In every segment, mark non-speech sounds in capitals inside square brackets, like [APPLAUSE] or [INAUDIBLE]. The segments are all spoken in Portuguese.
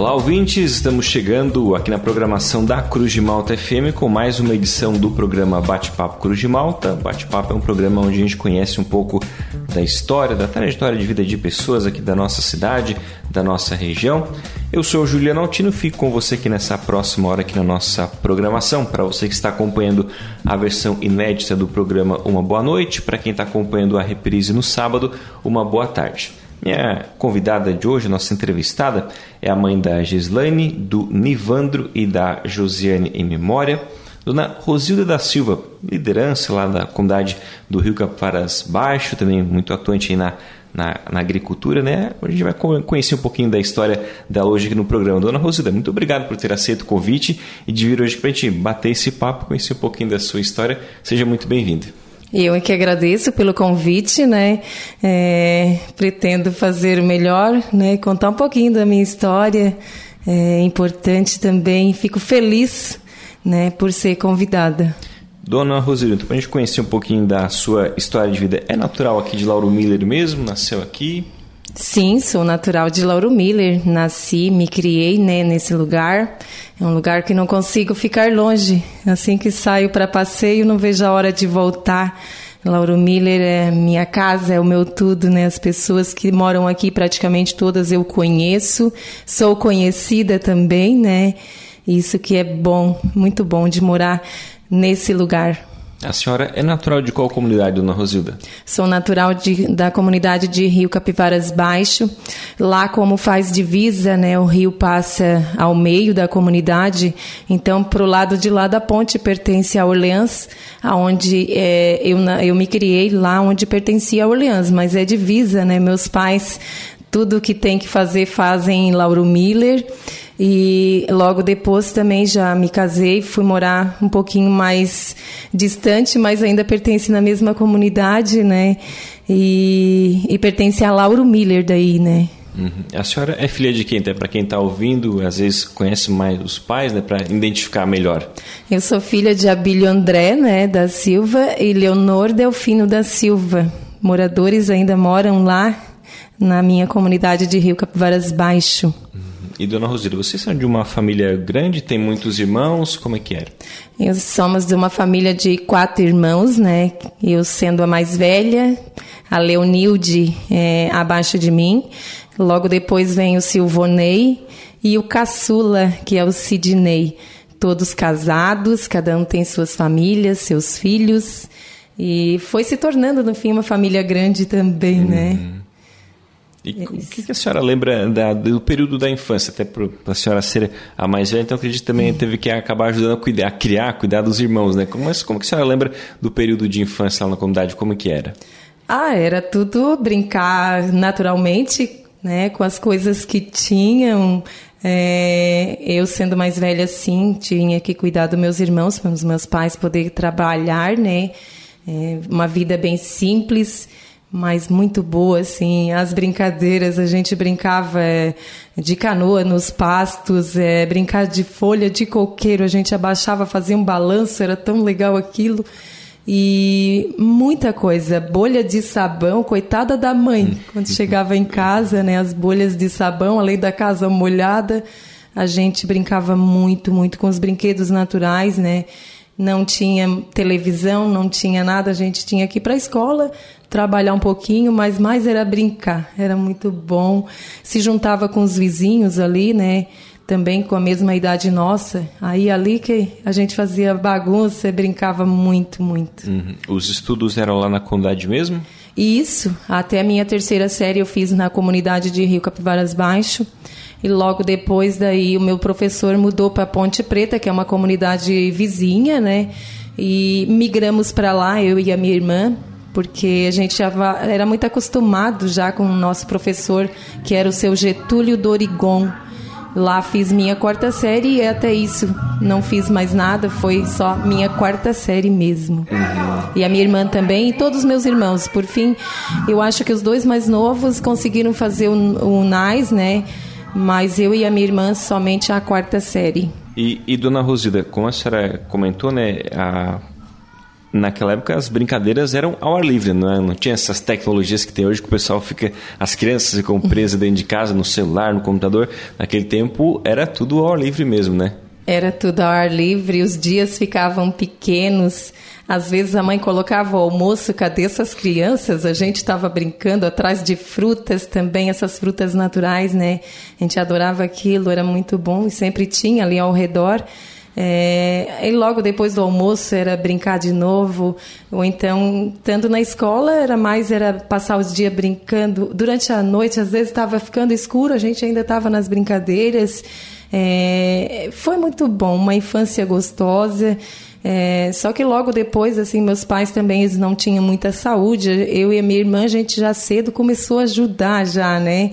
Olá, ouvintes! Estamos chegando aqui na programação da Cruz de Malta FM com mais uma edição do programa Bate-Papo Cruz de Malta. Bate-Papo é um programa onde a gente conhece um pouco da história, da trajetória de vida de pessoas aqui da nossa cidade, da nossa região. Eu sou o Juliano Altino, fico com você aqui nessa próxima hora aqui na nossa programação. Para você que está acompanhando a versão inédita do programa, uma boa noite. Para quem está acompanhando a reprise no sábado, uma boa tarde. Minha convidada de hoje, nossa entrevistada, é a mãe da Gislaine, do Nivandro e da Josiane em memória. Dona Rosilda da Silva, liderança lá da comunidade do Rio Caparas Baixo, também muito atuante na, na, na, agricultura, né? A gente vai conhecer um pouquinho da história dela hoje aqui no programa. Dona Rosilda, muito obrigado por ter aceito o convite e de vir hoje para a gente bater esse papo, conhecer um pouquinho da sua história. Seja muito bem-vinda. Eu é que agradeço pelo convite, né? É, pretendo fazer o melhor, né? Contar um pouquinho da minha história. É importante também. Fico feliz, né? Por ser convidada. Dona Rosilito, para a gente conhecer um pouquinho da sua história de vida, é natural aqui de Lauro Miller mesmo? Nasceu aqui? Sim, sou natural de Lauro Miller. Nasci, me criei né, nesse lugar. É um lugar que não consigo ficar longe. Assim que saio para passeio, não vejo a hora de voltar. Lauro Miller é minha casa, é o meu tudo, né? As pessoas que moram aqui, praticamente todas eu conheço. Sou conhecida também, né? Isso que é bom, muito bom de morar nesse lugar. A senhora é natural de qual comunidade, dona Rosilda? Sou natural de, da comunidade de Rio Capivaras Baixo. Lá, como faz divisa, né, o rio passa ao meio da comunidade. Então, para o lado de lá da ponte pertence a Orleans, aonde é, eu, eu me criei lá onde pertencia a Orleans, mas é divisa, né? Meus pais tudo que tem que fazer fazem em Lauro Miller. E logo depois também já me casei, fui morar um pouquinho mais distante, mas ainda pertence na mesma comunidade, né? E, e pertence a Lauro Miller daí, né? Uhum. A senhora é filha de quem? Para quem está ouvindo, às vezes conhece mais os pais, né? Para identificar melhor. Eu sou filha de Abílio André, né? Da Silva e Leonor Delfino da Silva. Moradores ainda moram lá na minha comunidade de Rio Capivaras Baixo. Uhum. E dona Rosilda, vocês são de uma família grande? Tem muitos irmãos? Como é que era? Eu somos de uma família de quatro irmãos, né? Eu sendo a mais velha, a Leonilde é, abaixo de mim. Logo depois vem o Silvonei e o caçula, que é o Sidney. Todos casados, cada um tem suas famílias, seus filhos. E foi se tornando, no fim, uma família grande também, né? uhum. né? E o que, que, a senhora lembra da, do período da infância, até para a senhora ser a mais velha, então acredito que também teve que acabar ajudando a, cuidar, a criar, cuidar dos irmãos, né? Como, como que a senhora lembra do período de infância lá na comunidade, como que era? Ah, era tudo brincar naturalmente, né? Com as coisas que tinham. É, eu sendo mais velha assim, tinha que cuidar dos meus irmãos, para os meus pais poderem trabalhar, né? É, uma vida bem simples mas muito boa, assim, as brincadeiras, a gente brincava é, de canoa nos pastos, é, brincar de folha de coqueiro, a gente abaixava, fazia um balanço, era tão legal aquilo. E muita coisa, bolha de sabão, coitada da mãe, quando chegava em casa, né, as bolhas de sabão, além da casa molhada, a gente brincava muito, muito com os brinquedos naturais, né? Não tinha televisão, não tinha nada, a gente tinha que ir para a escola, trabalhar um pouquinho, mas mais era brincar. Era muito bom. Se juntava com os vizinhos ali, né? Também com a mesma idade nossa. Aí ali que a gente fazia bagunça e brincava muito, muito. Uhum. Os estudos eram lá na comunidade mesmo? Isso. Até a minha terceira série eu fiz na comunidade de Rio Capivaras Baixo. E logo depois daí o meu professor mudou para Ponte Preta, que é uma comunidade vizinha, né? E migramos para lá, eu e a minha irmã porque a gente já era muito acostumado já com o nosso professor, que era o seu Getúlio Dorigon. Lá fiz minha quarta série e até isso não fiz mais nada, foi só minha quarta série mesmo. Uhum. E a minha irmã também e todos os meus irmãos. Por fim, eu acho que os dois mais novos conseguiram fazer o, o NAIS, né? Mas eu e a minha irmã somente a quarta série. E, e dona Rosilda, como a senhora comentou, né? A naquela época as brincadeiras eram ao ar livre, não, é? não tinha essas tecnologias que tem hoje que o pessoal fica, as crianças ficam presas dentro de casa, no celular, no computador. Naquele tempo era tudo ao ar livre mesmo, né? Era tudo ao ar livre, os dias ficavam pequenos. Às vezes a mãe colocava o almoço, cadê essas crianças? A gente estava brincando atrás de frutas também, essas frutas naturais, né? A gente adorava aquilo, era muito bom e sempre tinha ali ao redor. É, e logo depois do almoço era brincar de novo, ou então, estando na escola, era mais era passar os dias brincando. Durante a noite, às vezes estava ficando escuro, a gente ainda estava nas brincadeiras. É, foi muito bom, uma infância gostosa. É, só que logo depois, assim, meus pais também eles não tinham muita saúde. Eu e a minha irmã, a gente já cedo começou a ajudar já, né?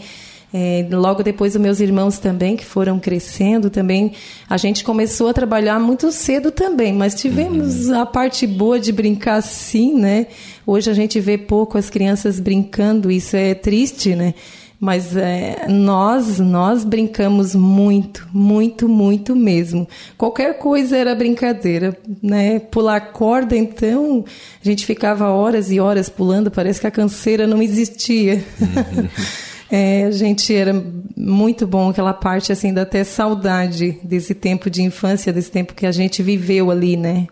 É, logo depois, os meus irmãos também, que foram crescendo também, a gente começou a trabalhar muito cedo também, mas tivemos uhum. a parte boa de brincar sim, né? Hoje a gente vê pouco as crianças brincando, isso é triste, né? Mas é, nós, nós brincamos muito, muito, muito mesmo. Qualquer coisa era brincadeira, né? Pular corda, então, a gente ficava horas e horas pulando, parece que a canseira não existia. Uhum. [LAUGHS] É, a gente era muito bom aquela parte assim, da até saudade desse tempo de infância, desse tempo que a gente viveu ali, né?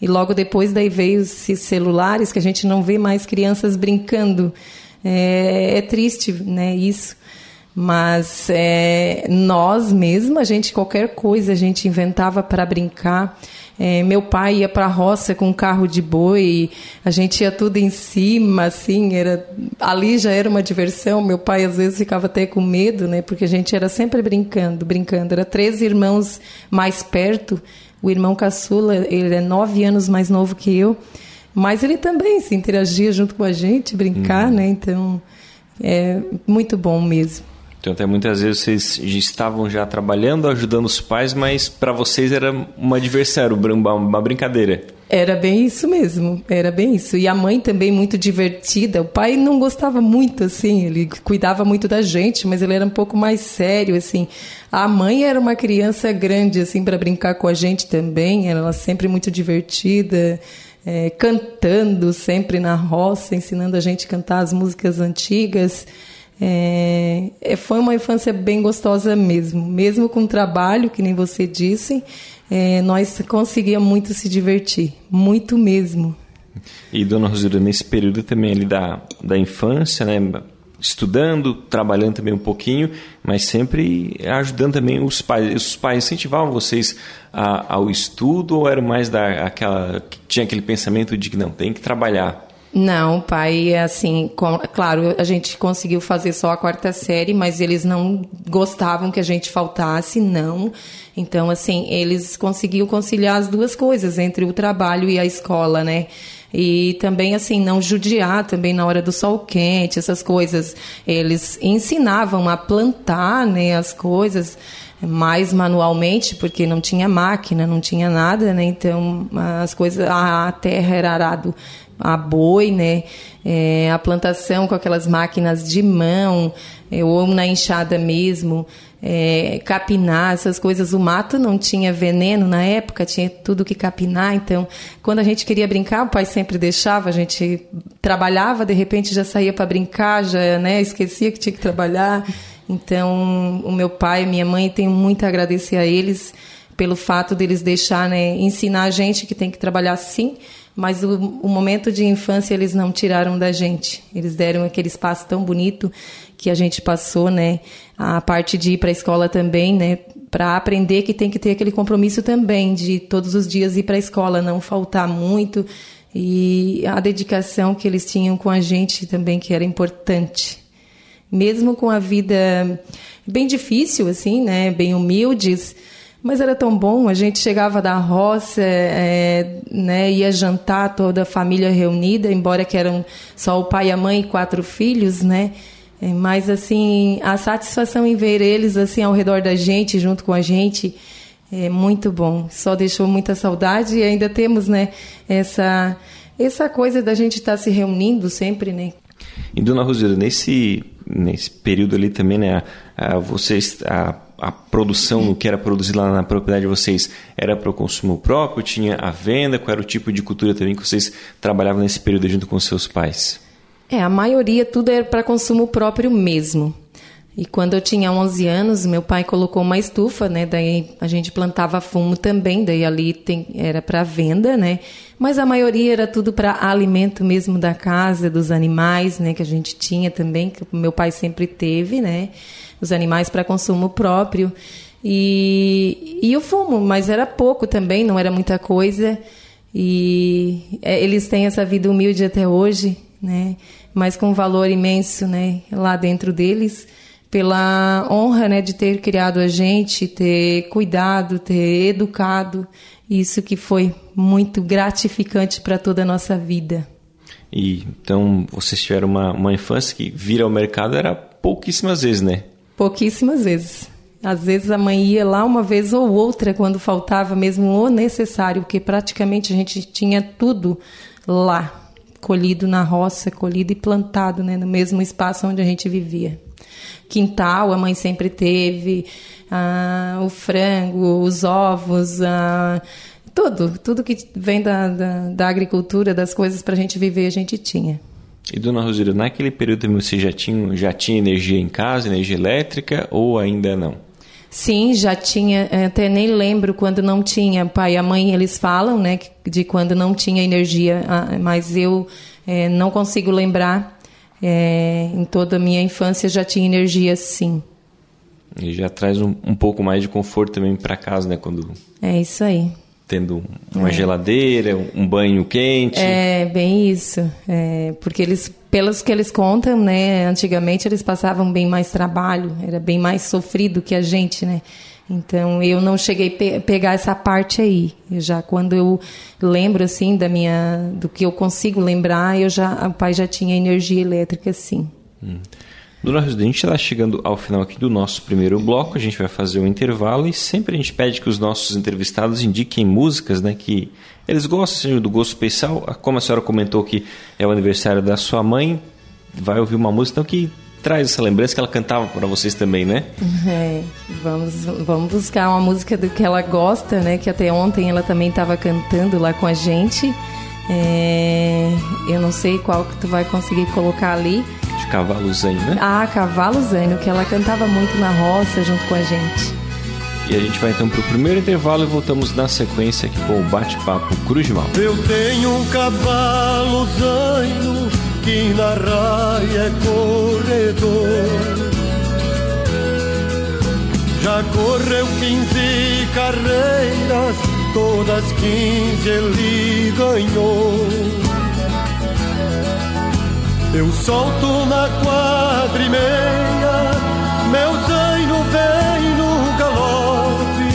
E logo depois daí veio os celulares que a gente não vê mais crianças brincando. É, é triste, né? Isso. Mas é, nós mesmo, a gente qualquer coisa a gente inventava para brincar. É, meu pai ia para a roça com um carro de boi, a gente ia tudo em cima, assim, era ali já era uma diversão. Meu pai às vezes ficava até com medo, né? Porque a gente era sempre brincando, brincando. Era três irmãos mais perto. O irmão caçula, ele é nove anos mais novo que eu, mas ele também se interagia junto com a gente, brincar, uhum. né? Então é muito bom mesmo. Então, até muitas vezes vocês estavam já trabalhando, ajudando os pais, mas para vocês era uma diversão, uma brincadeira. Era bem isso mesmo, era bem isso. E a mãe também muito divertida. O pai não gostava muito, assim, ele cuidava muito da gente, mas ele era um pouco mais sério, assim. A mãe era uma criança grande, assim, para brincar com a gente também. Ela sempre muito divertida, é, cantando sempre na roça, ensinando a gente a cantar as músicas antigas. É, é, foi uma infância bem gostosa mesmo, mesmo com trabalho, que nem você disse, é, nós conseguíamos muito se divertir, muito mesmo. E Dona Rosura, nesse período também ali da, da infância, né, estudando, trabalhando também um pouquinho, mas sempre ajudando também os pais. Os pais incentivavam vocês a, ao estudo ou era mais da aquela tinha aquele pensamento de que não tem que trabalhar? Não, pai, assim, com, claro, a gente conseguiu fazer só a quarta série, mas eles não gostavam que a gente faltasse, não. Então, assim, eles conseguiam conciliar as duas coisas, entre o trabalho e a escola, né? E também, assim, não judiar também na hora do sol quente, essas coisas. Eles ensinavam a plantar, né, as coisas mais manualmente, porque não tinha máquina, não tinha nada, né? Então, as coisas, a terra era arado a boi, né? É, a plantação com aquelas máquinas de mão, é, ou na enxada mesmo, é, capinar, essas coisas. O mato não tinha veneno na época, tinha tudo que capinar. Então, quando a gente queria brincar, o pai sempre deixava, a gente trabalhava, de repente já saía para brincar, já né, esquecia que tinha que trabalhar. Então, o meu pai e minha mãe, tenho muito a agradecer a eles pelo fato deles deixar, né, ensinar a gente que tem que trabalhar sim, mas o, o, momento de infância eles não tiraram da gente. Eles deram aquele espaço tão bonito que a gente passou, né? A parte de ir para a escola também, né? Para aprender que tem que ter aquele compromisso também de todos os dias ir para a escola, não faltar muito e a dedicação que eles tinham com a gente também que era importante. Mesmo com a vida bem difícil assim, né? Bem humildes mas era tão bom, a gente chegava da roça, é, né, ia jantar, toda a família reunida, embora que eram só o pai, a mãe e quatro filhos, né? É, mas assim, a satisfação em ver eles assim ao redor da gente, junto com a gente, é muito bom. Só deixou muita saudade e ainda temos, né, essa essa coisa da gente estar tá se reunindo sempre, né? E dona Rosilda, nesse, nesse período ali também, né, a, a vocês, a, a produção, no que era produzido lá na propriedade de vocês, era para o consumo próprio, tinha a venda, qual era o tipo de cultura também que vocês trabalhavam nesse período junto com seus pais? É, a maioria tudo era para consumo próprio mesmo. E quando eu tinha 11 anos, meu pai colocou uma estufa, né? Daí a gente plantava fumo também, daí ali tem, era para venda, né? Mas a maioria era tudo para alimento mesmo da casa, dos animais, né? Que a gente tinha também, que meu pai sempre teve, né? Os animais para consumo próprio. E, e o fumo, mas era pouco também, não era muita coisa. E é, eles têm essa vida humilde até hoje, né? Mas com um valor imenso, né? Lá dentro deles pela honra né, de ter criado a gente, ter cuidado, ter educado. Isso que foi muito gratificante para toda a nossa vida. E então vocês tiveram uma, uma infância que vir ao mercado era pouquíssimas vezes, né? Pouquíssimas vezes. Às vezes a mãe ia lá uma vez ou outra quando faltava mesmo o necessário, porque praticamente a gente tinha tudo lá, colhido na roça, colhido e plantado, né, no mesmo espaço onde a gente vivia quintal, a mãe sempre teve, ah, o frango, os ovos, ah, tudo, tudo que vem da, da, da agricultura, das coisas para a gente viver, a gente tinha. E dona Rosília, naquele período você já tinha, já tinha energia em casa, energia elétrica ou ainda não? Sim, já tinha, eh, até nem lembro quando não tinha. Pai e a mãe, eles falam, né, de quando não tinha energia, ah, mas eu é, não consigo lembrar é, em toda a minha infância já tinha energia sim. E já traz um, um pouco mais de conforto também para casa, né? Quando é isso aí. Tendo uma é. geladeira, um banho quente. É, bem isso. É, porque eles, pelos que eles contam, né? Antigamente eles passavam bem mais trabalho, era bem mais sofrido que a gente, né? Então eu não cheguei a pe pegar essa parte aí. Eu já quando eu lembro assim da minha do que eu consigo lembrar, eu já o pai já tinha energia elétrica sim. Hum. Dona Residente está chegando ao final aqui do nosso primeiro bloco. A gente vai fazer um intervalo e sempre a gente pede que os nossos entrevistados indiquem músicas, né, que eles gostam, seja do gosto especial. Como a senhora comentou que é o aniversário da sua mãe, vai ouvir uma música então que traz essa lembrança que ela cantava para vocês também, né? [LAUGHS] É, vamos, vamos buscar uma música do que ela gosta, né? Que até ontem ela também estava cantando lá com a gente. É, eu não sei qual que tu vai conseguir colocar ali. Cavalo Zânio, né? Ah, Cavalo Zânio, que ela cantava muito na roça junto com a gente. E a gente vai então para o primeiro intervalo e voltamos na sequência aqui com o bate-papo Cruz de Mal. Eu tenho um cavalo zaino que na raia é corredor. Já correu quinze carreiras, todas quinze ele ganhou. Eu solto na quadra e meia, meu zaino vem no galope.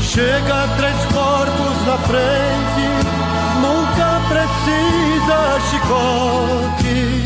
Chega três corpos na frente, nunca precisa chicote.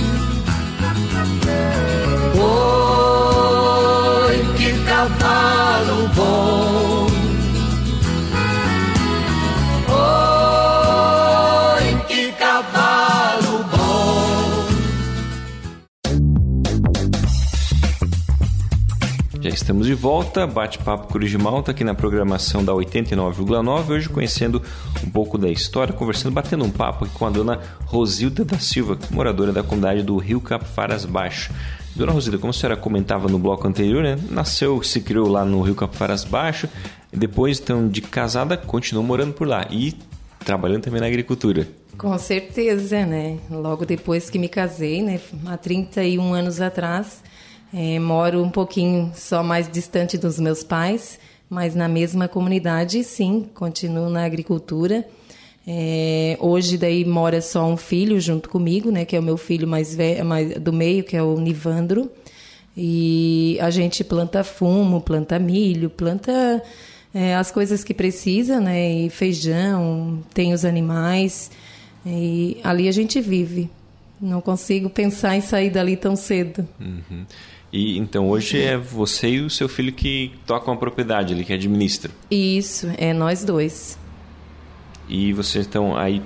Estamos de volta, bate-papo Cruz de Malta aqui na programação da 89,9. Hoje conhecendo um pouco da história, conversando, batendo um papo aqui com a dona Rosilda da Silva, moradora da comunidade do Rio Capivaras Baixo. Dona Rosilda, como a senhora comentava no bloco anterior, né? nasceu, se criou lá no Rio Capivaras Baixo, depois então de casada continuou morando por lá e trabalhando também na agricultura. Com certeza, né? Logo depois que me casei, né? Há 31 anos atrás, é, moro um pouquinho só mais distante dos meus pais, mas na mesma comunidade, sim, continuo na agricultura. É, hoje daí mora só um filho junto comigo, né, que é o meu filho mais velho, mais, do meio, que é o Nivandro. E a gente planta fumo, planta milho, planta é, as coisas que precisa, né, e feijão, tem os animais. E ali a gente vive. Não consigo pensar em sair dali tão cedo. Uhum. E então hoje é você e o seu filho que tocam a propriedade ali, que administra. Isso, é nós dois. E vocês estão aí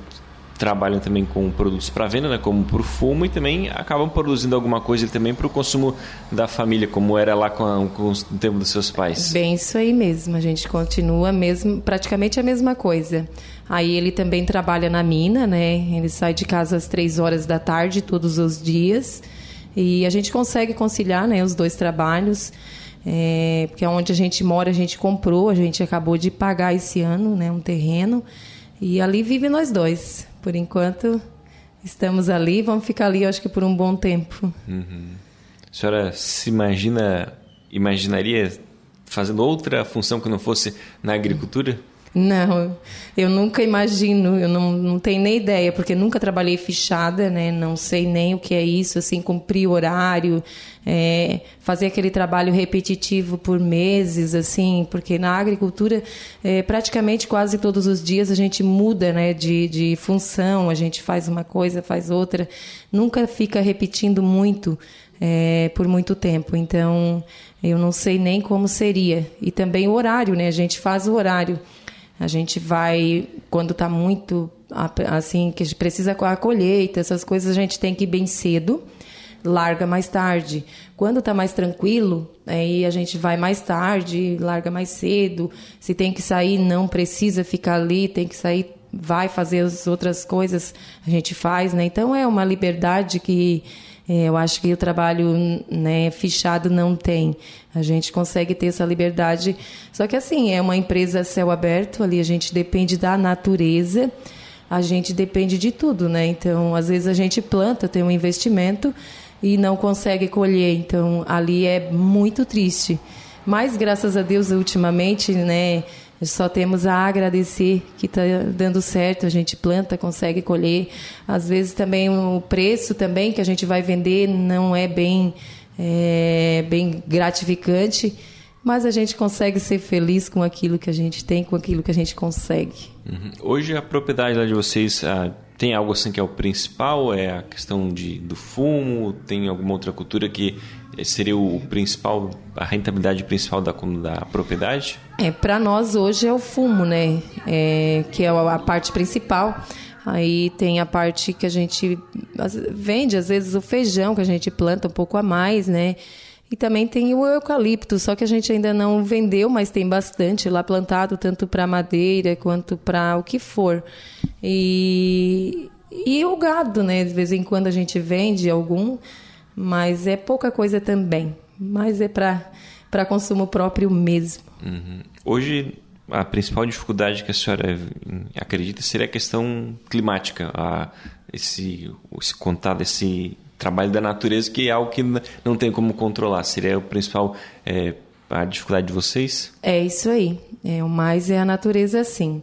trabalham também com produtos para venda, né, como por fumo, e também acabam produzindo alguma coisa também para o consumo da família, como era lá com, a, com o tempo dos seus pais. Bem, isso aí mesmo. A gente continua mesmo, praticamente a mesma coisa. Aí ele também trabalha na mina, né? Ele sai de casa às três horas da tarde todos os dias. E a gente consegue conciliar né, os dois trabalhos. É, porque onde a gente mora, a gente comprou, a gente acabou de pagar esse ano né, um terreno. E ali vive nós dois. Por enquanto, estamos ali, vamos ficar ali, acho que por um bom tempo. Uhum. A senhora se imagina, imaginaria fazendo outra função que não fosse na agricultura? Não, eu nunca imagino, eu não, não tenho nem ideia, porque nunca trabalhei fichada, né? Não sei nem o que é isso, assim, cumprir horário, é, fazer aquele trabalho repetitivo por meses, assim, porque na agricultura, é, praticamente quase todos os dias a gente muda, né? De, de função, a gente faz uma coisa, faz outra, nunca fica repetindo muito é, por muito tempo. Então, eu não sei nem como seria. E também o horário, né? A gente faz o horário. A gente vai, quando está muito, assim, que precisa com a colheita, essas coisas, a gente tem que ir bem cedo, larga mais tarde. Quando está mais tranquilo, aí a gente vai mais tarde, larga mais cedo. Se tem que sair, não precisa ficar ali, tem que sair, vai fazer as outras coisas, a gente faz, né? Então é uma liberdade que eu acho que o trabalho né, fichado não tem. A gente consegue ter essa liberdade. Só que assim, é uma empresa céu aberto, ali a gente depende da natureza, a gente depende de tudo, né? Então, às vezes a gente planta, tem um investimento e não consegue colher. Então, ali é muito triste. Mas graças a Deus, ultimamente, né? Só temos a agradecer que está dando certo, a gente planta, consegue colher. Às vezes também o preço também que a gente vai vender não é bem, é, bem gratificante, mas a gente consegue ser feliz com aquilo que a gente tem, com aquilo que a gente consegue. Uhum. Hoje a propriedade lá de vocês ah, tem algo assim que é o principal? É a questão de, do fumo? Tem alguma outra cultura que seria o principal, a rentabilidade principal da, da propriedade? É, para nós hoje é o fumo, né? É, que é a parte principal. Aí tem a parte que a gente vende, às vezes o feijão que a gente planta um pouco a mais, né? E também tem o eucalipto, só que a gente ainda não vendeu, mas tem bastante lá plantado, tanto para madeira quanto para o que for. E, e o gado, né? De vez em quando a gente vende algum, mas é pouca coisa também. Mas é para consumo próprio mesmo. Uhum. Hoje, a principal dificuldade que a senhora acredita seria a questão climática, a, esse, esse contato, esse trabalho da natureza, que é algo que não tem como controlar. Seria o principal é, a dificuldade de vocês? É isso aí. É, o mais é a natureza, sim.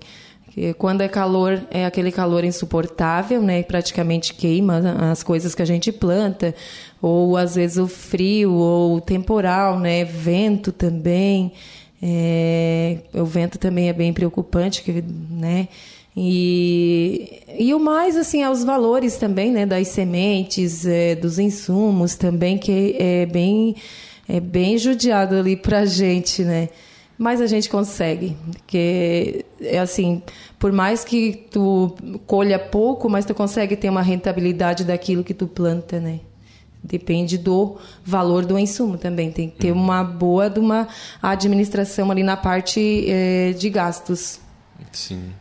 Quando é calor, é aquele calor insuportável, né? Praticamente queima as coisas que a gente planta, ou às vezes o frio, ou o temporal, né? Vento também. É... o vento também é bem preocupante, né? E, e o mais, assim, é os valores também, né? Das sementes, é, dos insumos também, que é bem, é bem judiado ali pra gente, né? Mas a gente consegue, porque é assim, por mais que tu colha pouco, mas tu consegue ter uma rentabilidade daquilo que tu planta, né? Depende do valor do insumo também. Tem que ter uhum. uma boa de uma administração ali na parte é, de gastos. Sim.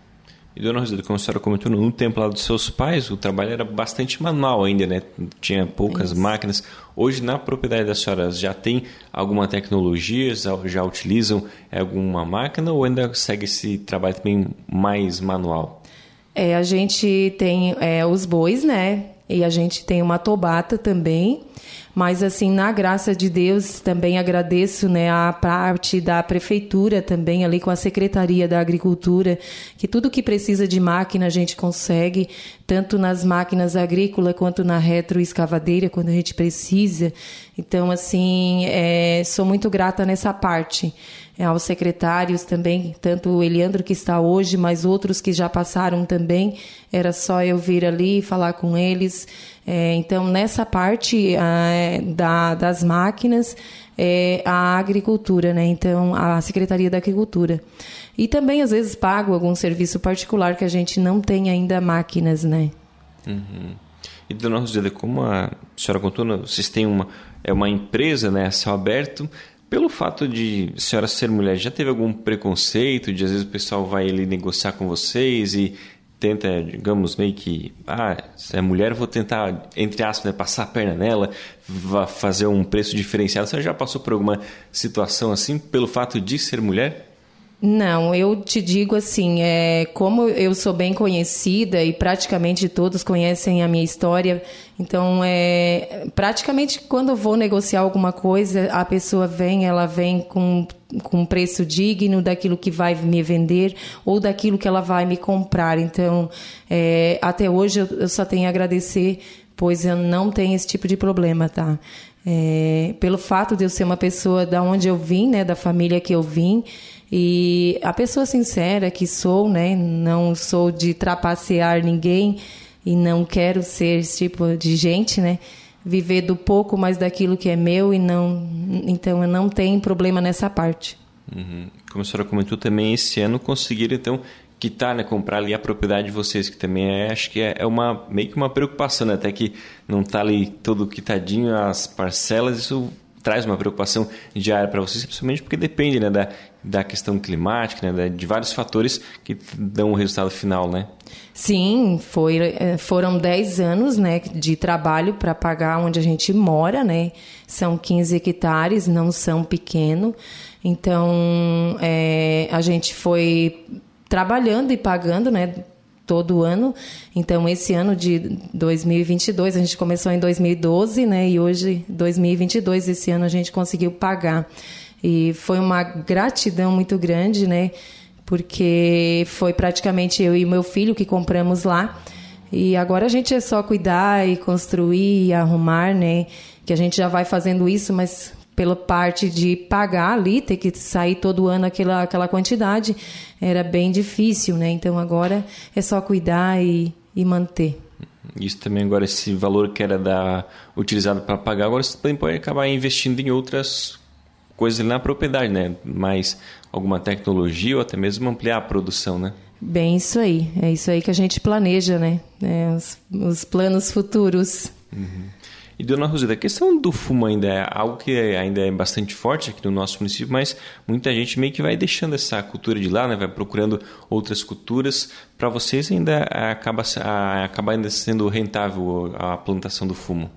E, dona Rosilda, como a senhora comentou, no tempo lá dos seus pais, o trabalho era bastante manual ainda, né? Tinha poucas máquinas. Hoje, na propriedade das senhoras, já tem alguma tecnologia? Já utilizam alguma máquina ou ainda segue esse trabalho também mais manual? É, a gente tem é, os bois, né? E a gente tem uma tobata também. Mas assim, na graça de Deus, também agradeço, né, a parte da prefeitura também ali com a Secretaria da Agricultura, que tudo que precisa de máquina a gente consegue, tanto nas máquinas agrícolas quanto na retroescavadeira quando a gente precisa. Então, assim, é, sou muito grata nessa parte. É, aos secretários também, tanto o Eliandro que está hoje, mas outros que já passaram também. Era só eu vir ali falar com eles É, então, nessa parte é, da, das máquinas, é a agricultura, né? Então, a Secretaria da Agricultura. E também, às vezes, pago algum serviço particular que a gente não tem ainda máquinas, né? Uhum. E, dona Rosida, como a senhora contou, vocês têm uma, é uma empresa, né, a céu aberto, pelo fato de senhora ser mulher, já teve algum preconceito de às vezes o pessoal vai ali negociar com vocês e tenta, digamos, meio que, ah, se é mulher, vou tentar, entre aspas, né, passar a perna nela, fazer um preço diferenciado. Você já passou por alguma situação assim, pelo fato de ser mulher? Não, eu te digo assim, é, como eu sou bem conhecida e praticamente todos conhecem a minha história, então é, praticamente quando eu vou negociar alguma coisa, a pessoa vem, ela vem com, com um preço digno daquilo que vai me vender ou daquilo que ela vai me comprar. Então, é, até hoje eu, eu só tenho a agradecer, pois eu não tenho esse tipo de problema, tá? É, pelo fato de eu ser uma pessoa da onde eu vim, né, da família que eu vim, e a pessoa sincera que sou, né? Não sou de trapacear ninguém e não quero ser esse tipo de gente, né? Viver do pouco, mas daquilo que é meu e não. Então eu não tenho problema nessa parte. Uhum. Como a senhora comentou também, esse ano conseguiram então quitar, né, comprar ali a propriedade de vocês, que também é, acho que é, é uma meio que uma preocupação, né? até que não está ali todo quitadinho as parcelas, isso traz uma preocupação diária para vocês, principalmente porque depende né, da, da questão climática, né, de vários fatores que dão o resultado final, né? Sim, foi, é, foram 10 anos né, de trabalho para pagar onde a gente mora, né? São 15 hectares, não são pequeno. Então, é, a gente foi trabalhando e pagando, né? todo ano. Então, esse ano de 2022, a gente começou em 2012, né? E hoje, 2022, esse ano a gente conseguiu pagar. E foi uma gratidão muito grande, né? Porque foi praticamente eu e meu filho que compramos lá. E agora a gente é só cuidar e construir e arrumar, né? Que a gente já vai fazendo isso, mas pela parte de pagar ali, ter que sair todo ano aquela, aquela quantidade, era bem difícil, né? Então agora é só cuidar e, e manter. Isso também agora, esse valor que era da, utilizado para pagar, agora você também pode acabar investindo em outras coisas na propriedade, né? Mais alguma tecnologia ou até mesmo ampliar a produção, né? Bem, isso aí. É isso aí que a gente planeja, né? É, os, os planos futuros. Uhum. E, dona Rosida, a questão do fumo ainda é algo que ainda é bastante forte aqui no nosso município, mas muita gente meio que vai deixando essa cultura de lá, né? vai procurando outras culturas. Para vocês ainda acaba, acaba ainda sendo rentável a plantação do fumo?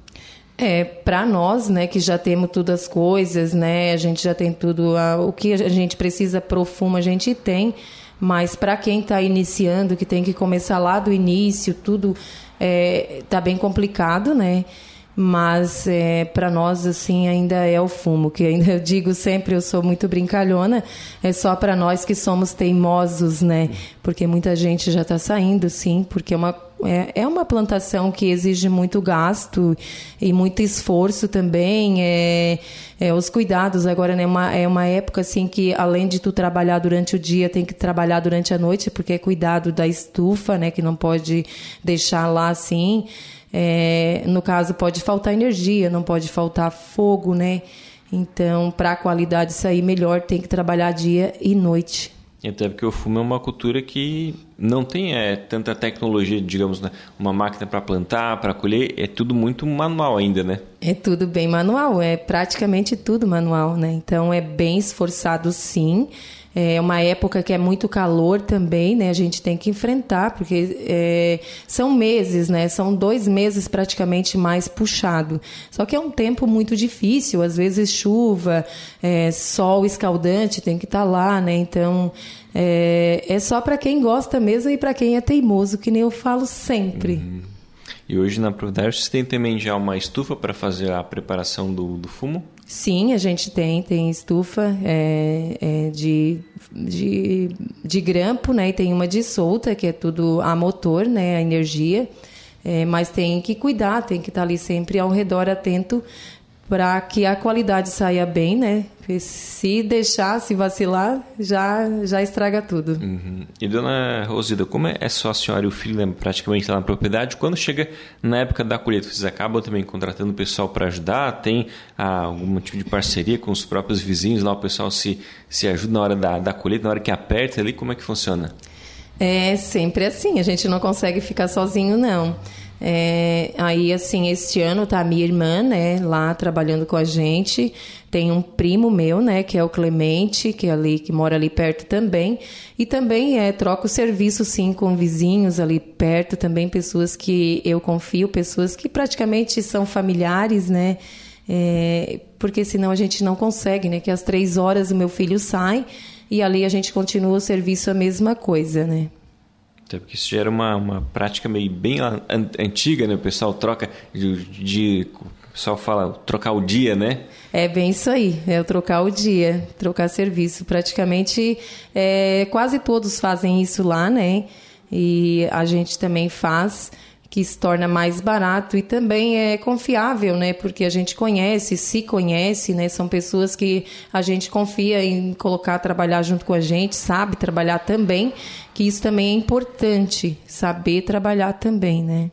É, para nós, né, que já temos todas as coisas, né, a gente já tem tudo, a, o que a gente precisa pro fumo a gente tem, mas para quem está iniciando, que tem que começar lá do início, tudo é, tá bem complicado, né? Mas é, para nós assim ainda é o fumo que ainda [LAUGHS] eu digo sempre eu sou muito brincalhona é só para nós que somos teimosos né? Porque muita gente já está saindo sim porque é uma é, é uma plantação que exige muito gasto e muito esforço também é, é os cuidados. Agora né uma, é uma época assim que além de tu trabalhar durante o dia tem que trabalhar durante a noite porque é cuidado da estufa né que não pode deixar lá assim é, no caso, pode faltar energia, não pode faltar fogo, né? Então, para a qualidade sair melhor, tem que trabalhar dia e noite. Até porque o fumo é uma cultura que não tem é, tanta tecnologia, digamos, né? uma máquina para plantar, para colher, é tudo muito manual ainda, né? É tudo bem manual, é praticamente tudo manual, né? Então é bem esforçado sim. É uma época que é muito calor também, né? A gente tem que enfrentar, porque é, são meses, né? São dois meses praticamente mais puxado. Só que é um tempo muito difícil, às vezes chuva, é, sol escaldante, tem que estar tá lá, né? Então é, é só para quem gosta mesmo e para quem é teimoso, que nem eu falo sempre. Uhum. E hoje na Providade você tem também já uma estufa para fazer a preparação do, do fumo? Sim, a gente tem, tem estufa é, é, de, de, de grampo, né? E tem uma de solta, que é tudo a motor, né? A energia. É, mas tem que cuidar, tem que estar ali sempre ao redor atento para que a qualidade saia bem, né? Porque se deixar, se vacilar, já, já estraga tudo. Uhum. E dona Rosida, como é só a senhora e o filho né, praticamente lá na propriedade? Quando chega na época da colheita, vocês acabam também contratando o pessoal para ajudar? Tem ah, algum tipo de parceria com os próprios vizinhos lá? O pessoal se, se ajuda na hora da, da colheita, na hora que aperta ali? Como é que funciona? É sempre assim, a gente não consegue ficar sozinho, não. É, aí, assim, este ano tá a minha irmã, né, lá trabalhando com a gente. Tem um primo meu, né, que é o Clemente, que é ali, que mora ali perto também. E também é, troco serviço, sim, com vizinhos ali perto, também pessoas que eu confio, pessoas que praticamente são familiares, né, é, porque senão a gente não consegue, né, que às três horas o meu filho sai e ali a gente continua o serviço a mesma coisa, né. Até porque isso já era uma, uma prática meio bem antiga, né? O pessoal troca de, de o pessoal fala trocar o dia, né? É bem isso aí, é trocar o dia, trocar serviço. Praticamente é, quase todos fazem isso lá, né? E a gente também faz que se torna mais barato e também é confiável, né? Porque a gente conhece, se conhece, né? São pessoas que a gente confia em colocar trabalhar junto com a gente, sabe trabalhar também, que isso também é importante, saber trabalhar também, né?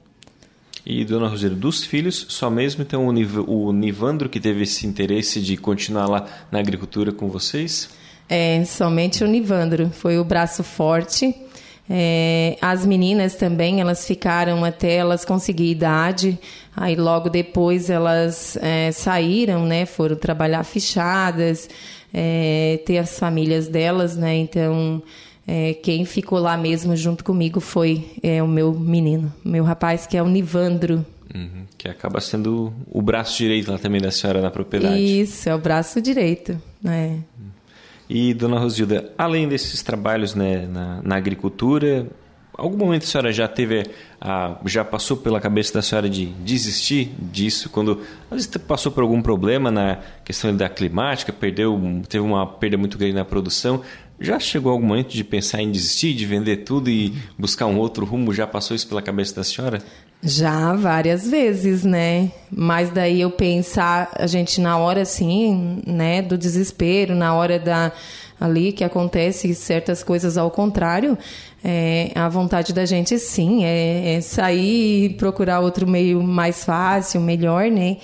E, dona Roseira, dos filhos, só mesmo então o Nivandro que teve esse interesse de continuar lá na agricultura com vocês? É, somente o Nivandro. Foi o braço forte é, as meninas também, elas ficaram até elas conseguir idade, aí logo depois elas é, saíram, né, foram trabalhar fichadas, é, ter as famílias delas, né, então é, quem ficou lá mesmo junto comigo foi é, o meu menino, meu rapaz que é o Nivandro. Uhum, que acaba sendo o braço direito lá também da senhora na propriedade. Isso, é o braço direito, né. E, dona Rosilda, além desses trabalhos né, na, na agricultura, algum momento a senhora já teve, a, já passou pela cabeça da senhora de desistir disso quando às vezes passou por algum problema na questão da climática, perdeu, teve uma perda muito grande na produção. Já chegou algum momento de pensar em desistir, de vender tudo e buscar um outro rumo? Já passou isso pela cabeça da senhora? Já várias vezes, né? Mas daí eu pensar, a gente na hora assim, né, do desespero, na hora da ali que acontece certas coisas ao contrário, é, a vontade da gente sim é, é sair e procurar outro meio mais fácil, melhor, né?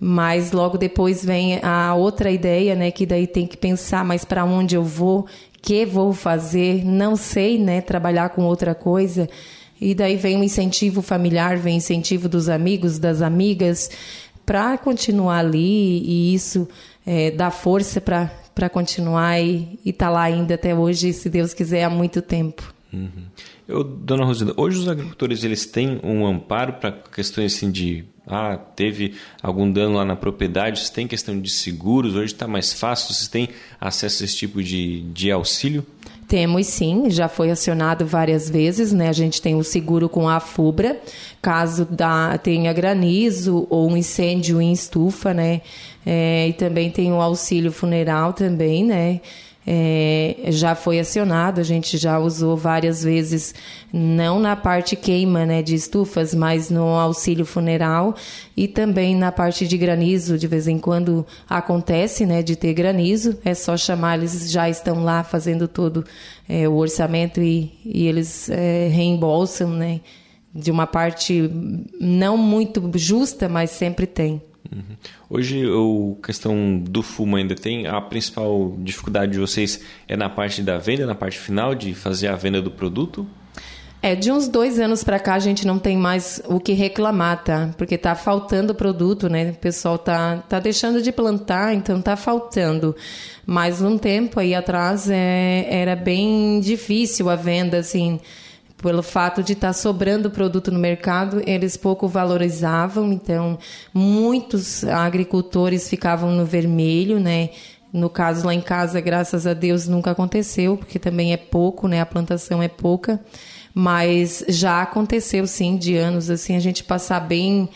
Mas logo depois vem a outra ideia, né? Que daí tem que pensar, mas para onde eu vou? Que vou fazer? Não sei, né? Trabalhar com outra coisa. E daí vem o incentivo familiar, vem incentivo dos amigos, das amigas, para continuar ali e isso é, dá força para continuar e estar tá lá ainda até hoje, se Deus quiser, há muito tempo. Uhum. Eu, dona Rosina, hoje os agricultores eles têm um amparo para questões assim de ah, teve algum dano lá na propriedade, vocês têm questão de seguros, hoje está mais fácil, vocês têm acesso a esse tipo de, de auxílio? Temos sim, já foi acionado várias vezes, né? A gente tem o seguro com a FUBRA, caso da, tenha granizo ou um incêndio em estufa, né? É, e também tem o auxílio funeral também, né? É, já foi acionado, a gente já usou várias vezes, não na parte queima né, de estufas, mas no auxílio funeral e também na parte de granizo, de vez em quando acontece né, de ter granizo, é só chamar, eles já estão lá fazendo todo é, o orçamento e, e eles é, reembolsam né, de uma parte não muito justa, mas sempre tem. Uhum. Hoje, a questão do fumo ainda tem. A principal dificuldade de vocês é na parte da venda, na parte final, de fazer a venda do produto? É, de uns dois anos para cá a gente não tem mais o que reclamar, tá? Porque tá faltando produto, né? O pessoal tá, tá deixando de plantar, então tá faltando. Mas um tempo aí atrás é, era bem difícil a venda, assim pelo fato de estar tá sobrando produto no mercado, eles pouco valorizavam, então muitos agricultores ficavam no vermelho, né? No caso lá em casa, graças a Deus, nunca aconteceu, porque também é pouco, né? A plantação é pouca, mas já aconteceu sim de anos assim a gente passar bem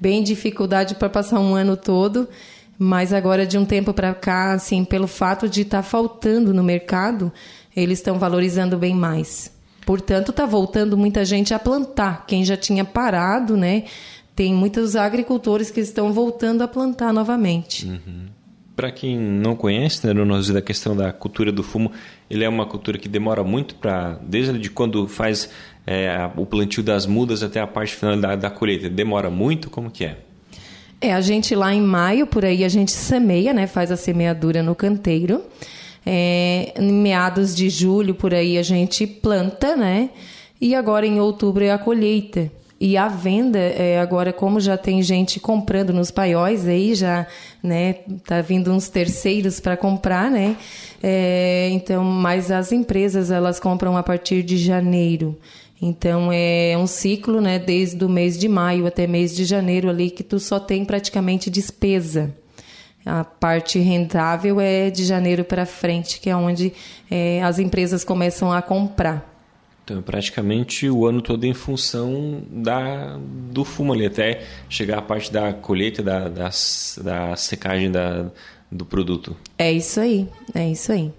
bem dificuldade para passar um ano todo, mas agora de um tempo para cá, assim, pelo fato de estar tá faltando no mercado, eles estão valorizando bem mais. Portanto, está voltando muita gente a plantar. Quem já tinha parado, né? tem muitos agricultores que estão voltando a plantar novamente. Uhum. Para quem não conhece, né, nós da questão da cultura do fumo, ele é uma cultura que demora muito para, desde de quando faz é, o plantio das mudas até a parte final da, da colheita, demora muito? Como que é? É, a gente lá em maio, por aí, a gente semeia, né? Faz a semeadura no canteiro. É, em meados de julho, por aí, a gente planta, né? E agora em outubro é a colheita. E a venda, é, agora, como já tem gente comprando nos paióis, aí já, né, tá vindo uns terceiros para comprar, né? É, então, mas as empresas, elas compram a partir de janeiro. Então é um ciclo, né, desde o mês de maio até mês de janeiro ali que tu só tem praticamente despesa. A parte rentável é de janeiro para frente, que é onde é, as empresas começam a comprar. Então, é praticamente o ano todo em função da, do fumo ali, até chegar a parte da colheita, da, da, da secagem da, do produto. É isso aí, é isso aí.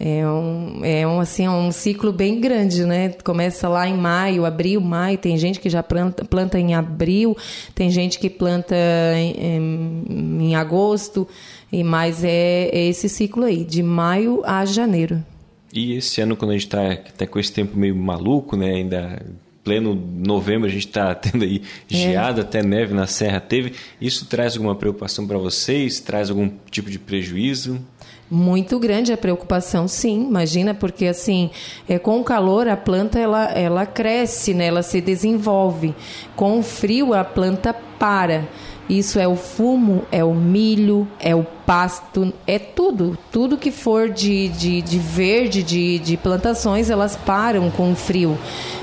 É um, é um, assim, é um ciclo bem grande, né? Começa lá em maio, abril, maio. Tem gente que já planta, planta em abril, tem gente que planta em, em, em agosto, e mas é, é, esse ciclo aí, de maio a janeiro. E esse ano, quando a gente está tá com esse tempo meio maluco, né? Ainda pleno novembro a gente está [LAUGHS] tendo aí geada, é. até neve na serra teve. Isso traz alguma preocupação para vocês? Traz algum tipo de prejuízo? Muito grande a preocupação, sim. Imagina, porque assim, é, com o calor a planta ela, ela cresce, né? ela se desenvolve. Com o frio a planta para. Isso é o fumo, é o milho, é o pasto, é tudo. Tudo que for de, de, de verde, de, de plantações, elas param com o frio.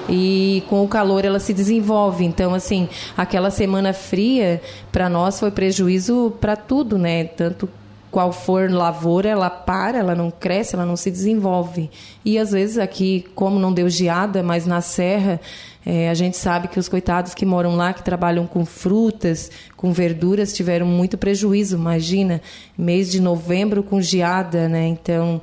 E com o calor ela se desenvolve. Então, assim, aquela semana fria, para nós foi prejuízo para tudo, né? Tanto qual for lavoura, ela para, ela não cresce, ela não se desenvolve. E às vezes aqui, como não deu geada, mas na serra, é, a gente sabe que os coitados que moram lá, que trabalham com frutas, com verduras, tiveram muito prejuízo. Imagina, mês de novembro com geada, né? Então,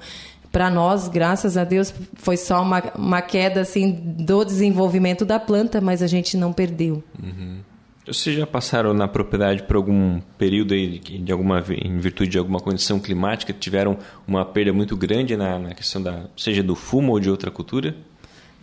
para nós, graças a Deus, foi só uma, uma queda assim do desenvolvimento da planta, mas a gente não perdeu. Uhum. Vocês já passaram na propriedade por algum período aí de alguma em virtude de alguma condição climática tiveram uma perda muito grande na, na questão da seja do fumo ou de outra cultura?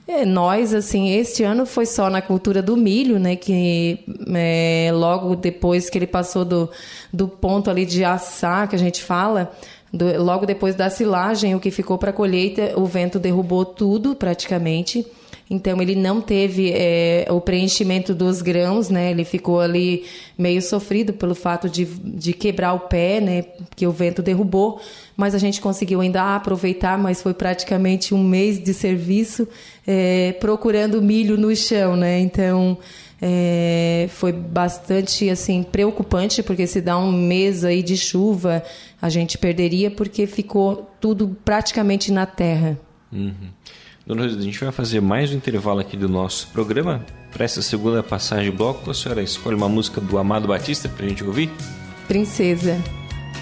É, nós, assim, este ano foi só na cultura do milho, né? Que é, logo depois que ele passou do, do ponto ali de assar, que a gente fala, do, logo depois da silagem, o que ficou para colheita, o vento derrubou tudo praticamente. Então ele não teve é, o preenchimento dos grãos, né? Ele ficou ali meio sofrido pelo fato de, de quebrar o pé, né? Que o vento derrubou. Mas a gente conseguiu ainda aproveitar, mas foi praticamente um mês de serviço é, procurando milho no chão, né? Então é, foi bastante assim preocupante porque se dá um mês aí de chuva a gente perderia porque ficou tudo praticamente na terra. Uhum. Dona Rosa, a gente vai fazer mais um intervalo aqui do nosso programa. Para essa segunda passagem de bloco, a senhora escolhe uma música do Amado Batista para a gente ouvir? Princesa.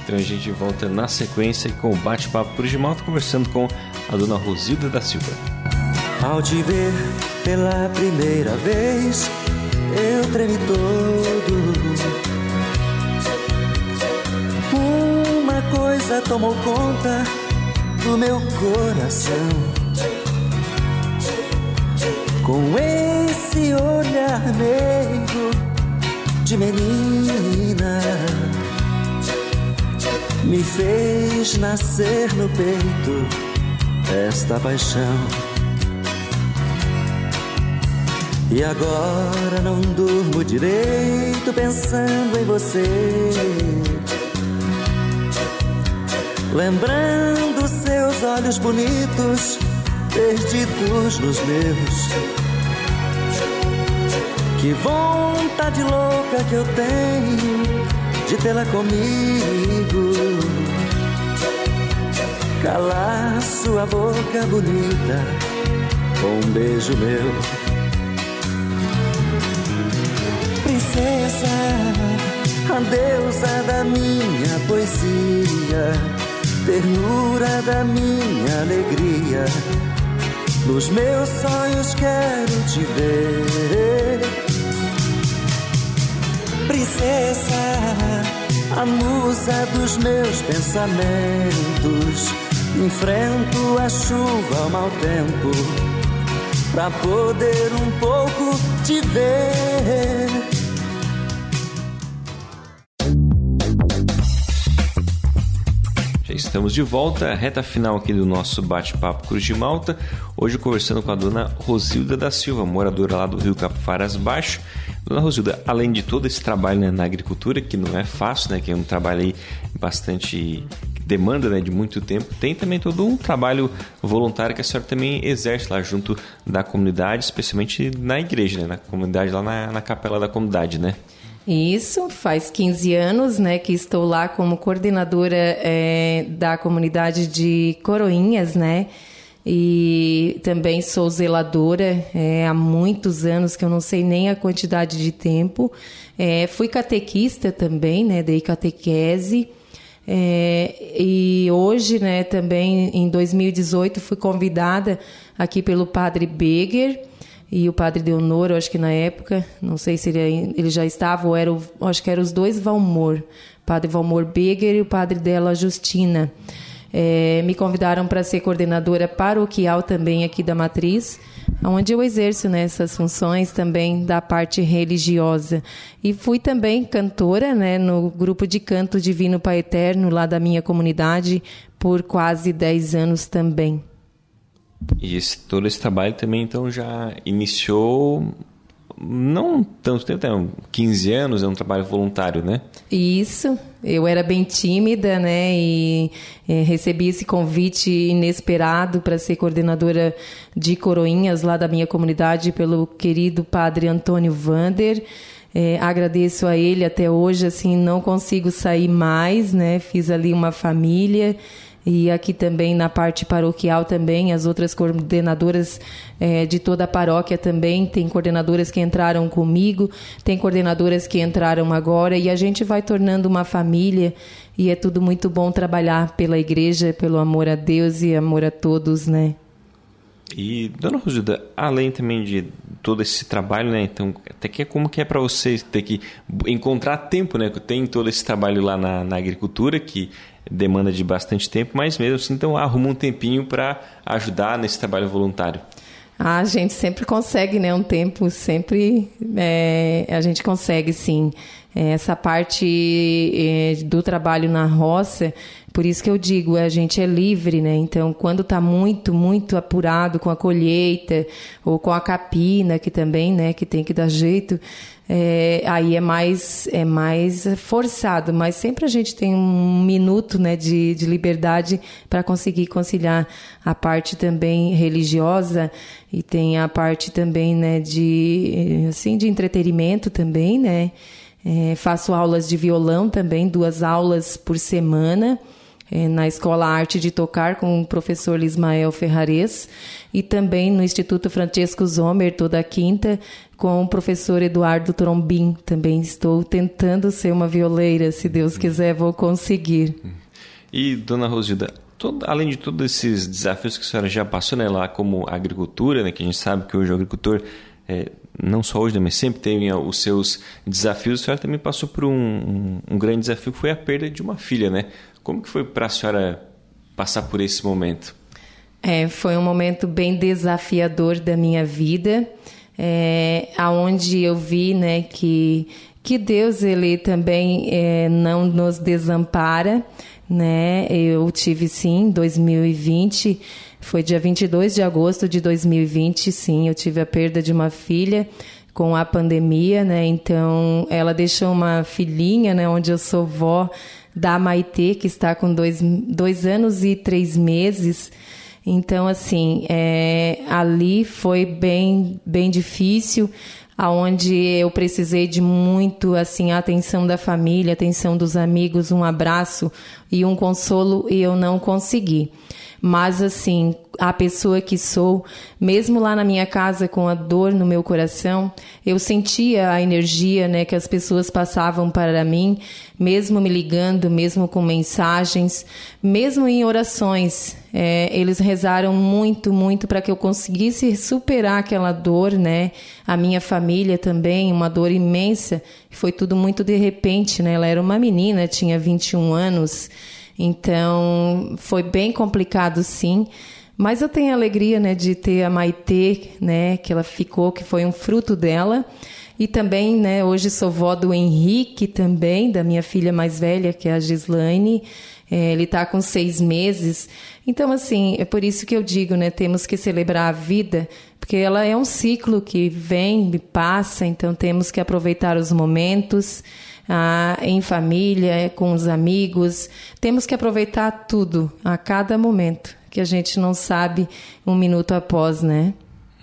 Então a gente volta na sequência com o bate-papo por de malta, conversando com a dona Rosilda da Silva. Ao te ver pela primeira vez, eu tremi todo. Uma coisa tomou conta do meu coração com esse olhar meio de menina me fez nascer no peito esta paixão. E agora não durmo direito pensando em você. Lembrando seus olhos bonitos perdidos nos meus. Que vontade louca que eu tenho de tê-la comigo. Calar sua boca bonita com um beijo meu. Princesa, a deusa da minha poesia, ternura da minha alegria nos meus sonhos quero te ver. princesa, a musa dos meus pensamentos. Enfrento a chuva, o mau tempo, pra poder um pouco te ver. Estamos de volta, reta final aqui do nosso bate-papo Cruz de Malta. Hoje conversando com a dona Rosilda da Silva, moradora lá do Rio Capivaras Baixo. Dona Rosilda, além de todo esse trabalho né, na agricultura, que não é fácil, né, que é um trabalho aí bastante demanda né, de muito tempo, tem também todo um trabalho voluntário que a senhora também exerce lá junto da comunidade, especialmente na igreja, né, na comunidade, lá na, na capela da comunidade, né? Isso, faz 15 anos né, que estou lá como coordenadora é, da comunidade de Coroinhas, né? E também sou zeladora é, há muitos anos, que eu não sei nem a quantidade de tempo. É, fui catequista também, né? Dei catequese. É, e hoje, né, também em 2018, fui convidada aqui pelo padre Beger e o padre Deonoro, acho que na época, não sei se ele, ele já estava, ou era, o, acho que eram os dois Valmor, padre Valmor Beger e o padre dela Justina. É, me convidaram para ser coordenadora paroquial também aqui da Matriz, onde eu exerço né, funções também da parte religiosa. E fui também cantora né, no grupo de canto Divino Pai Eterno, lá da minha comunidade, por quase 10 anos também. E esse, todo esse trabalho também então já iniciou não tanto tempo, 15 anos, é um trabalho voluntário, né? Isso, eu era bem tímida, né? E é, recebi esse convite inesperado para ser coordenadora de coroinhas lá da minha comunidade pelo querido padre Antônio Vander. É, agradeço a ele até hoje, assim, não consigo sair mais, né? Fiz ali uma família e aqui também na parte paroquial também, as outras coordenadoras é, de toda a paróquia também, tem coordenadoras que entraram comigo, tem coordenadoras que entraram agora, e a gente vai tornando uma família, e é tudo muito bom trabalhar pela igreja, pelo amor a Deus e amor a todos, né? E, dona Rosilda, além também de todo esse trabalho, né? Então, até que é como que é para você ter que encontrar tempo, né? Tem todo esse trabalho lá na, na agricultura, que demanda de bastante tempo, mas mesmo assim, então arruma um tempinho para ajudar nesse trabalho voluntário. Ah, a gente sempre consegue, né? Um tempo, sempre é, a gente consegue, sim. É, essa parte é, do trabalho na roça, por isso que eu digo, a gente é livre, né? Então, quando está muito, muito apurado com a colheita ou com a capina, que também, né, que tem que dar jeito, é, aí é mais, é mais forçado, mas sempre a gente tem um minuto né, de, de liberdade para conseguir conciliar a parte também religiosa e tem a parte também né, de, assim, de entretenimento também, né? É, faço aulas de violão também, duas aulas por semana é, na Escola Arte de Tocar com o professor Lismael Ferrares e também no Instituto Francesco Zomer toda quinta com o professor Eduardo Trombin. Também estou tentando ser uma violeira, se Deus quiser, vou conseguir. E, dona Rosilda, todo, além de todos esses desafios que a senhora já passou né, lá como agricultura, né, que a gente sabe que hoje o agricultor, é, não só hoje, né, mas sempre tem os seus desafios, a senhora também passou por um, um, um grande desafio que foi a perda de uma filha, né? Como que foi para a senhora passar por esse momento? É, foi um momento bem desafiador da minha vida, é, aonde eu vi, né, que que Deus ele também é, não nos desampara, né? Eu tive sim, 2020, foi dia 22 de agosto de 2020, sim, eu tive a perda de uma filha com a pandemia, né? Então, ela deixou uma filhinha, né, onde eu sou vó da Maitê, que está com dois, dois anos e três meses. Então, assim, é, ali foi bem, bem difícil, aonde eu precisei de muito, assim, a atenção da família, atenção dos amigos, um abraço e um consolo, e eu não consegui. Mas, assim, a pessoa que sou, mesmo lá na minha casa com a dor no meu coração, eu sentia a energia, né, que as pessoas passavam para mim, mesmo me ligando, mesmo com mensagens, mesmo em orações. É, eles rezaram muito, muito para que eu conseguisse superar aquela dor, né? A minha família também, uma dor imensa. Foi tudo muito de repente, né? Ela era uma menina, tinha 21 anos. Então, foi bem complicado, sim. Mas eu tenho a alegria, né, de ter a Maitê, né, que ela ficou, que foi um fruto dela. E também, né, hoje sou vó do Henrique também, da minha filha mais velha, que é a Gislaine. É, ele está com seis meses. Então, assim, é por isso que eu digo, né, temos que celebrar a vida, porque ela é um ciclo que vem e passa, então temos que aproveitar os momentos ah, em família, com os amigos. Temos que aproveitar tudo, a cada momento, que a gente não sabe um minuto após, né?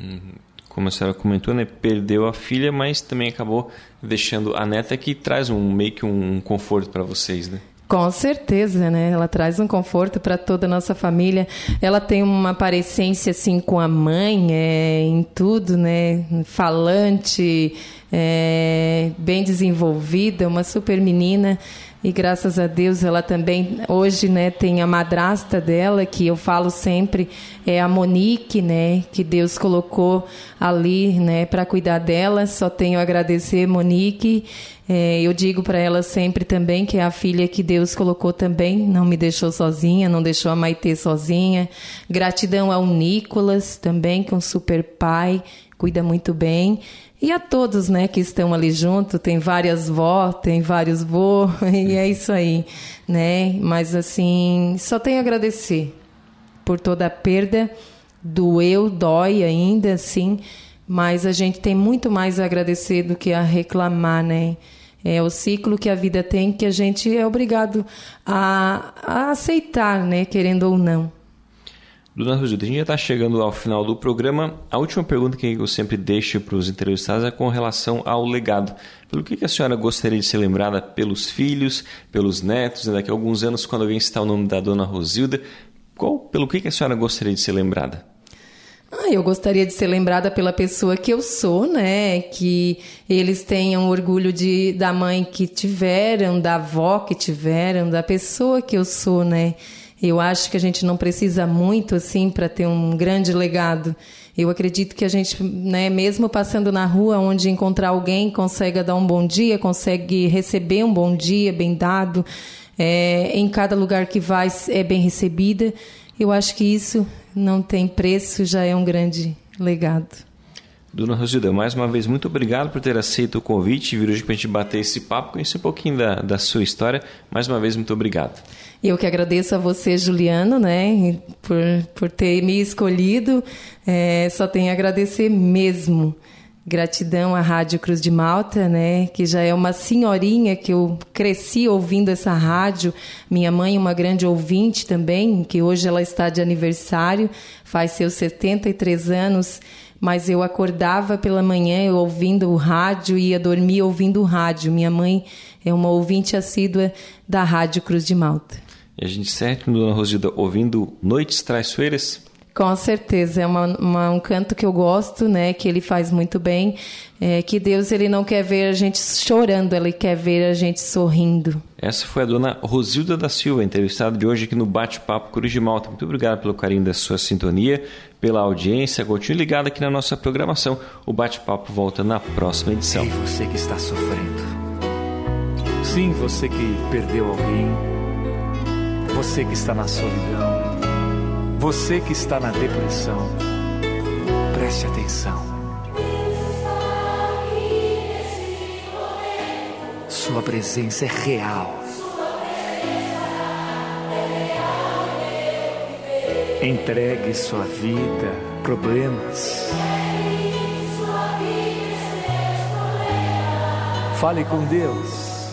Uhum. Como a senhora comentou, né? Perdeu a filha, mas também acabou deixando a neta que traz um meio que um conforto para vocês, né? Com certeza, né? Ela traz um conforto para toda a nossa família. Ela tem uma parecência assim com a mãe, é, em tudo, né? Falante, é, bem desenvolvida, uma super menina. E graças a Deus ela também hoje, né, tem a madrasta dela que eu falo sempre é a Monique, né, que Deus colocou ali, né, para cuidar dela. Só tenho a agradecer Monique. É, eu digo para ela sempre também que é a filha que Deus colocou também, não me deixou sozinha, não deixou a Maitê sozinha. Gratidão ao Nicolas também, que é um super pai, cuida muito bem. E a todos, né, que estão ali junto, tem várias vó, tem vários vô, [LAUGHS] e é isso aí, né? Mas assim, só tenho a agradecer por toda a perda, doeu, dói ainda, sim, mas a gente tem muito mais a agradecer do que a reclamar, né? É o ciclo que a vida tem que a gente é obrigado a, a aceitar, né, querendo ou não. Dona Rosilda, a gente já está chegando ao final do programa. A última pergunta que eu sempre deixo para os entrevistados é com relação ao legado. Pelo que, a senhora gostaria de ser lembrada pelos filhos, pelos netos, né? daqui a alguns anos, quando alguém citar o nome da Dona Rosilda, qual, pelo que, a senhora gostaria de ser lembrada? Ah, eu gostaria de ser lembrada pela pessoa que eu sou, né? Que eles tenham orgulho de, da mãe que tiveram, da avó que tiveram, da pessoa que eu sou, né? Eu acho que a gente não precisa muito assim para ter um grande legado. Eu acredito que a gente, né, mesmo passando na rua, onde encontrar alguém, consegue dar um bom dia, consegue receber um bom dia bem dado. É, em cada lugar que vai é bem recebida. Eu acho que isso não tem preço, já é um grande legado. Dona Rosilda, mais uma vez, muito obrigado por ter aceito o convite e vir hoje para a gente bater esse papo, conhecer um pouquinho da, da sua história. Mais uma vez, muito obrigado. Eu que agradeço a você, Juliano, né, por, por ter me escolhido. É, só tenho a agradecer mesmo. Gratidão à Rádio Cruz de Malta, né, que já é uma senhorinha que eu cresci ouvindo essa rádio. Minha mãe, uma grande ouvinte também, que hoje ela está de aniversário, faz seus 73 anos mas eu acordava pela manhã eu ouvindo o rádio e ia dormir ouvindo o rádio. Minha mãe é uma ouvinte assídua da Rádio Cruz de Malta. E a gente certo, Dona Rosilda, ouvindo Noites Traiçoeiras? Com certeza, é uma, uma, um canto que eu gosto, né? Que ele faz muito bem. É, que Deus ele não quer ver a gente chorando, ele quer ver a gente sorrindo. Essa foi a dona Rosilda da Silva, entrevistada de hoje aqui no Bate-Papo Cruz de Malta. Muito obrigado pelo carinho da sua sintonia, pela audiência. Continue ligado aqui na nossa programação. O Bate-Papo volta na próxima edição. E você que está sofrendo. Sim, você que perdeu alguém. Você que está na solidão você que está na depressão, preste atenção. Sua presença é real. Entregue sua vida, problemas. Fale com Deus.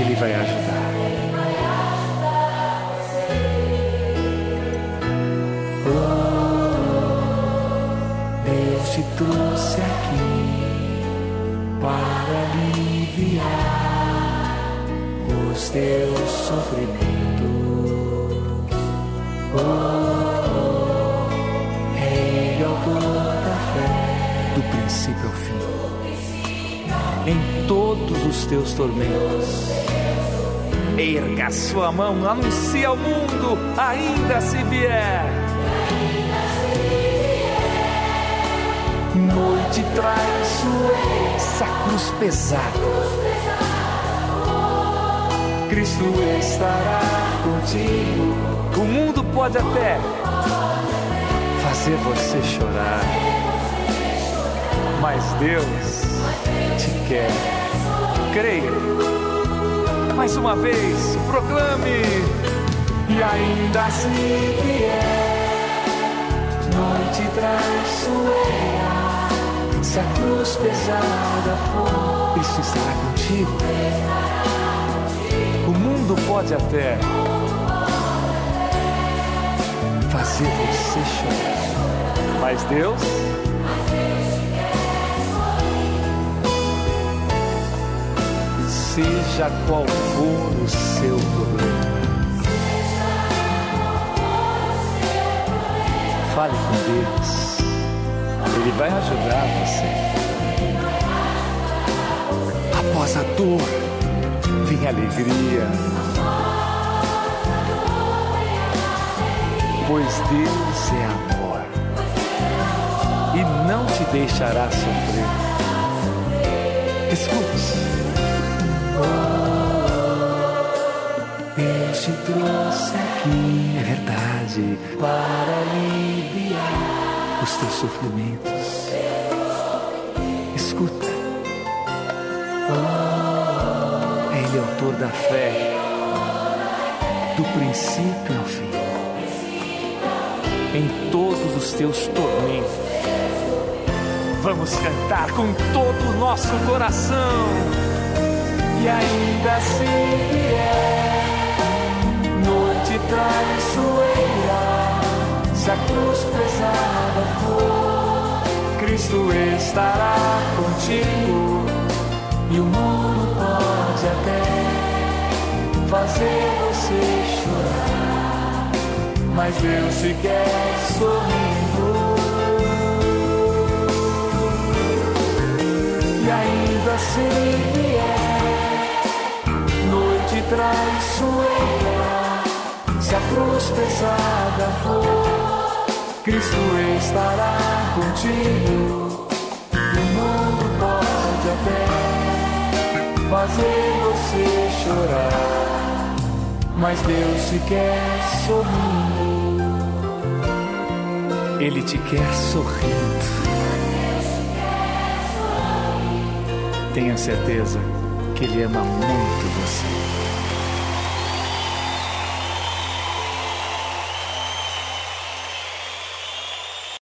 Ele vai ajudar. trouxe aqui para aliviar os teus sofrimentos. Oh, oh, oh. Rei autor da fé, do princípio ao fim, em todos os teus tormentos. Erga sua mão, anuncia ao mundo, ainda se vier. Noite traiçoeira, essa cruz pesada. Cristo estará contigo. O mundo pode até fazer você chorar, mas Deus te quer. Creia. Mais uma vez, proclame. E ainda assim vier noite traiçoeira, se a cruz pesada for, Cristo estará contigo. O mundo pode até fazer você chorar, mas Deus seja qual for o seu problema. Fale com Deus, Ele vai ajudar você. Após a dor, vem a alegria. Pois Deus é amor e não te deixará sofrer. Escute. Deus te trouxe aqui, é verdade, para aliviar os teus sofrimentos. Escuta. Oh, Ele é autor da fé, do princípio ao fim, em todos os teus tormentos. Vamos cantar com todo o nosso coração e ainda assim vier noite traiçoeira, se a cruz pesada for, Cristo estará contigo e o mundo pode até fazer você chorar, mas Deus te quer sorrindo. E ainda assim vier noite traiçoeira, se a cruz pesada for, Cristo estará contigo. O mundo pode até fazer você chorar, mas Deus te quer sorrindo. Ele te quer sorrindo. Tenha certeza que Ele ama muito.